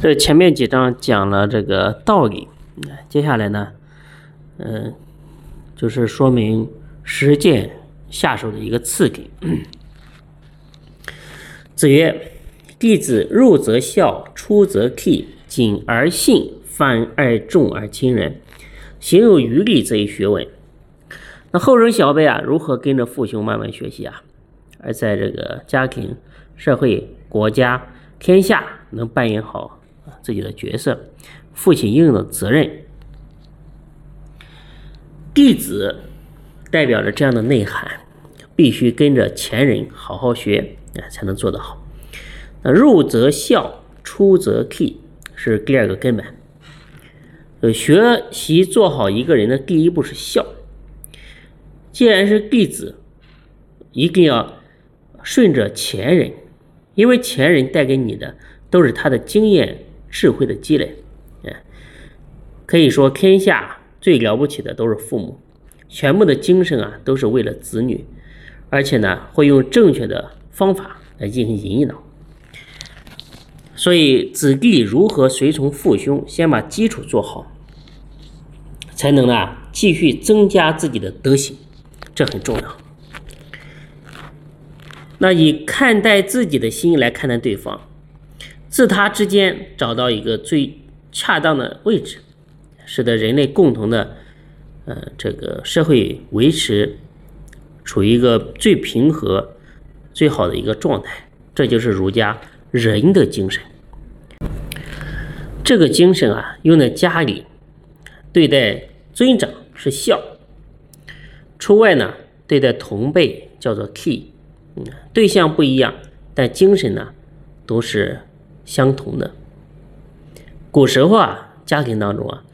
这前面几章讲了这个道理，接下来呢，嗯，就是说明实践下手的一个次第。子曰：“弟子入则孝，出则悌，谨而信，泛而众而亲仁，行有余力，则以学问。”那后生小辈啊，如何跟着父兄慢慢学习啊？而在这个家庭、社会、国家、天下能扮演好自己的角色，父亲应有的责任。弟子代表着这样的内涵，必须跟着前人好好学，啊，才能做得好。那入则孝，出则悌，是第二个根本。呃，学习做好一个人的第一步是孝。既然是弟子，一定要顺着前人，因为前人带给你的都是他的经验、智慧的积累。嗯，可以说天下最了不起的都是父母，全部的精神啊都是为了子女，而且呢会用正确的方法来进行引导。所以子弟如何随从父兄，先把基础做好，才能呢继续增加自己的德行。这很重要。那以看待自己的心来看待对方，自他之间找到一个最恰当的位置，使得人类共同的，呃，这个社会维持处于一个最平和、最好的一个状态。这就是儒家仁的精神。这个精神啊，用在家里，对待尊长是孝。出外呢，对待同辈叫做 key，嗯，对象不一样，但精神呢都是相同的。古时候啊，家庭当中啊，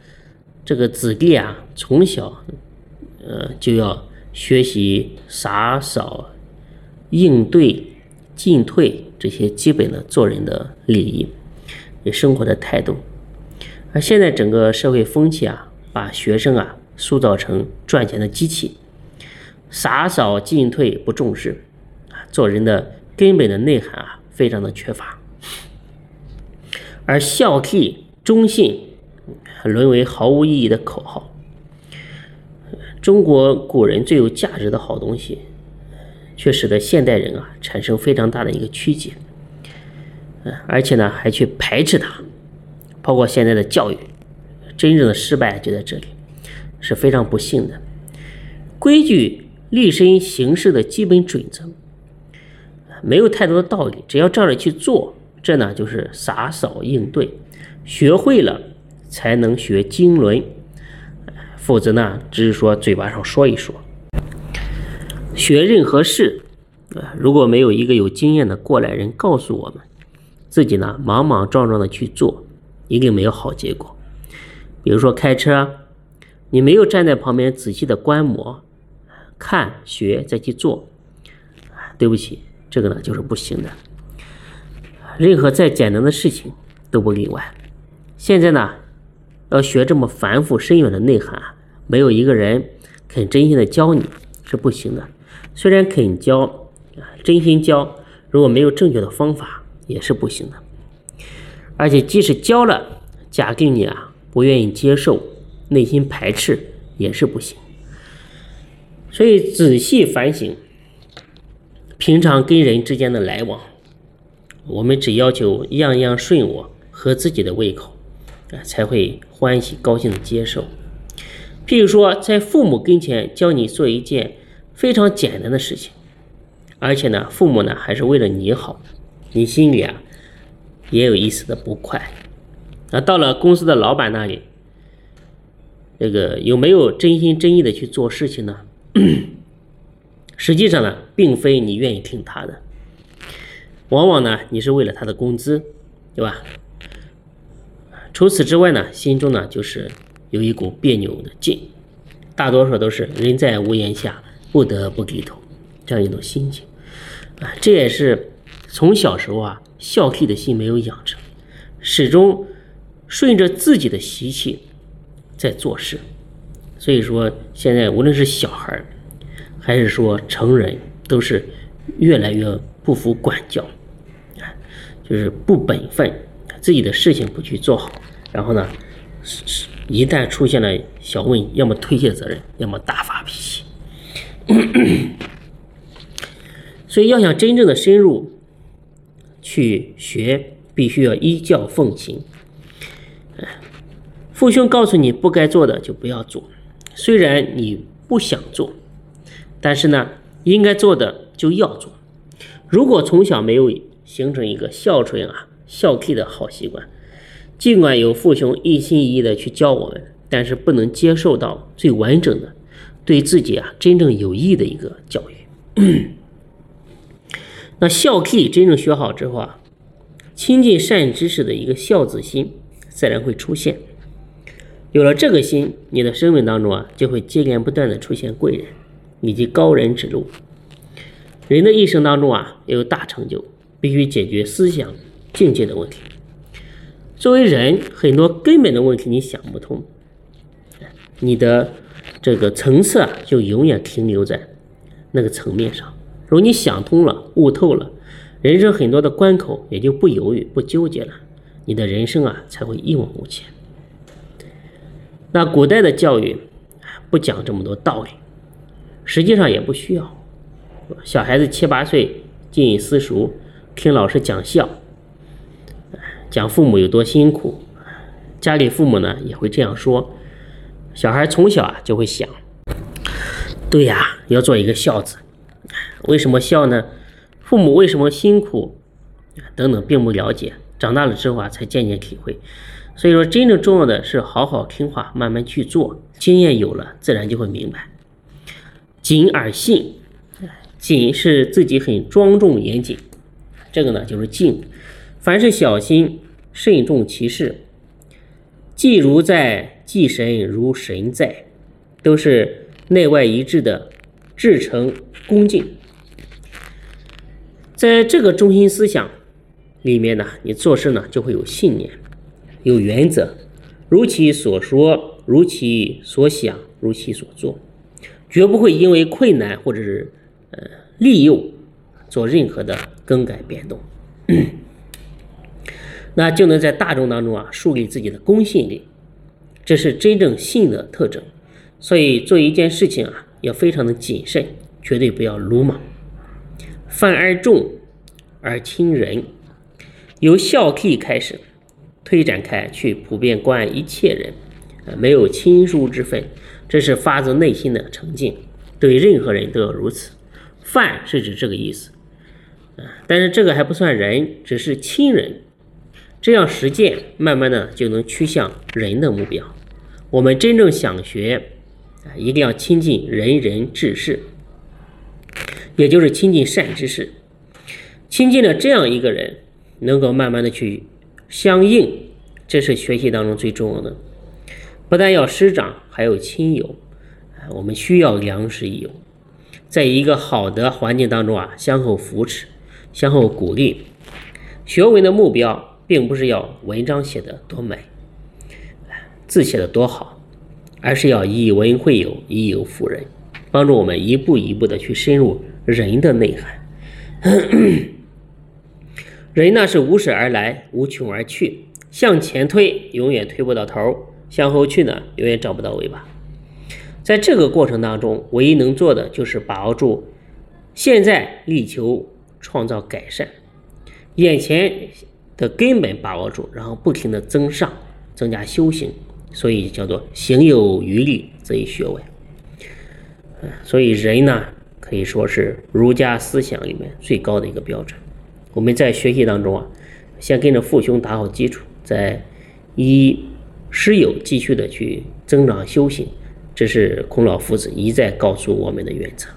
这个子弟啊，从小呃就要学习洒扫、应对、进退这些基本的做人的礼仪、生活的态度。而现在整个社会风气啊，把学生啊塑造成赚钱的机器。洒扫进退不重视，做人的根本的内涵啊，非常的缺乏。而孝悌忠信沦为毫无意义的口号。中国古人最有价值的好东西，却使得现代人啊产生非常大的一个曲解。而且呢，还去排斥它，包括现在的教育，真正的失败就在这里，是非常不幸的。规矩。立身行事的基本准则，没有太多的道理，只要照着去做，这呢就是洒扫应对。学会了才能学经纶，否则呢只是说嘴巴上说一说。学任何事，啊，如果没有一个有经验的过来人告诉我们，自己呢莽莽撞撞的去做，一定没有好结果。比如说开车，你没有站在旁边仔细的观摩。看学再去做，对不起，这个呢就是不行的。任何再简单的事情都不例外。现在呢，要学这么繁复深远的内涵，没有一个人肯真心的教你是不行的。虽然肯教，真心教，如果没有正确的方法也是不行的。而且即使教了，假定你啊不愿意接受，内心排斥也是不行。所以仔细反省，平常跟人之间的来往，我们只要求样样顺我，合自己的胃口，啊，才会欢喜高兴的接受。譬如说，在父母跟前教你做一件非常简单的事情，而且呢，父母呢还是为了你好，你心里啊也有一丝的不快。那到了公司的老板那里，这个有没有真心真意的去做事情呢？实际上呢，并非你愿意听他的，往往呢，你是为了他的工资，对吧？除此之外呢，心中呢就是有一股别扭的劲，大多数都是人在屋檐下，不得不低头这样一种心情啊。这也是从小时候啊，孝悌的心没有养成，始终顺着自己的习气在做事。所以说，现在无论是小孩还是说成人，都是越来越不服管教，就是不本分，自己的事情不去做好，然后呢，一旦出现了小问，要么推卸责任，要么大发脾气。所以要想真正的深入去学，必须要依教奉行。父兄告诉你不该做的就不要做，虽然你不想做，但是呢，应该做的就要做。如果从小没有形成一个孝顺啊、孝悌的好习惯，尽管有父兄一心一意的去教我们，但是不能接受到最完整的、对自己啊真正有益的一个教育。那孝悌真正学好之后啊，亲近善知识的一个孝子心自然会出现。有了这个心，你的生命当中啊，就会接连不断的出现贵人以及高人指路。人的一生当中啊，要有大成就，必须解决思想境界的问题。作为人，很多根本的问题你想不通，你的这个层次啊，就永远停留在那个层面上。如果你想通了、悟透了，人生很多的关口也就不犹豫、不纠结了，你的人生啊，才会一往无前。那古代的教育不讲这么多道理，实际上也不需要。小孩子七八岁进私塾，听老师讲孝，讲父母有多辛苦，家里父母呢也会这样说。小孩从小啊就会想，对呀，要做一个孝子。为什么孝呢？父母为什么辛苦？等等，并不了解。长大了之后啊，才渐渐体会。所以说，真正重要的是好好听话，慢慢去做。经验有了，自然就会明白。谨而信。谨是自己很庄重严谨，这个呢就是敬。凡是小心慎重其事，既如在，既神如神在，都是内外一致的至诚恭敬。在这个中心思想里面呢，你做事呢就会有信念，有原则，如其所说，如其所想，如其所做，绝不会因为困难或者是。呃，利诱做任何的更改变动，那就能在大众当中啊树立自己的公信力，这是真正信的特征。所以做一件事情啊，要非常的谨慎，绝对不要鲁莽。泛而众而亲仁，由孝悌开始推展开去，普遍关爱一切人，啊，没有亲疏之分，这是发自内心的诚敬，对任何人都要如此。泛是指这个意思，但是这个还不算人，只是亲人。这样实践，慢慢的就能趋向人的目标。我们真正想学，啊，一定要亲近仁人志士，也就是亲近善知识。亲近了这样一个人，能够慢慢的去相应，这是学习当中最重要的。不但要师长，还有亲友，我们需要良师益友。在一个好的环境当中啊，相互扶持，向后鼓励。学文的目标，并不是要文章写的多美，字写的多好，而是要以文会友，以友服人，帮助我们一步一步的去深入人的内涵。人呢是无始而来，无穷而去，向前推永远推不到头，向后去呢永远找不到尾巴。在这个过程当中，唯一能做的就是把握住现在，力求创造改善，眼前的根本把握住，然后不停的增上，增加修行，所以叫做行有余力，则以学问。所以人呢，可以说是儒家思想里面最高的一个标准。我们在学习当中啊，先跟着父兄打好基础，再依师友继续的去增长修行。这是孔老夫子一再告诉我们的原则。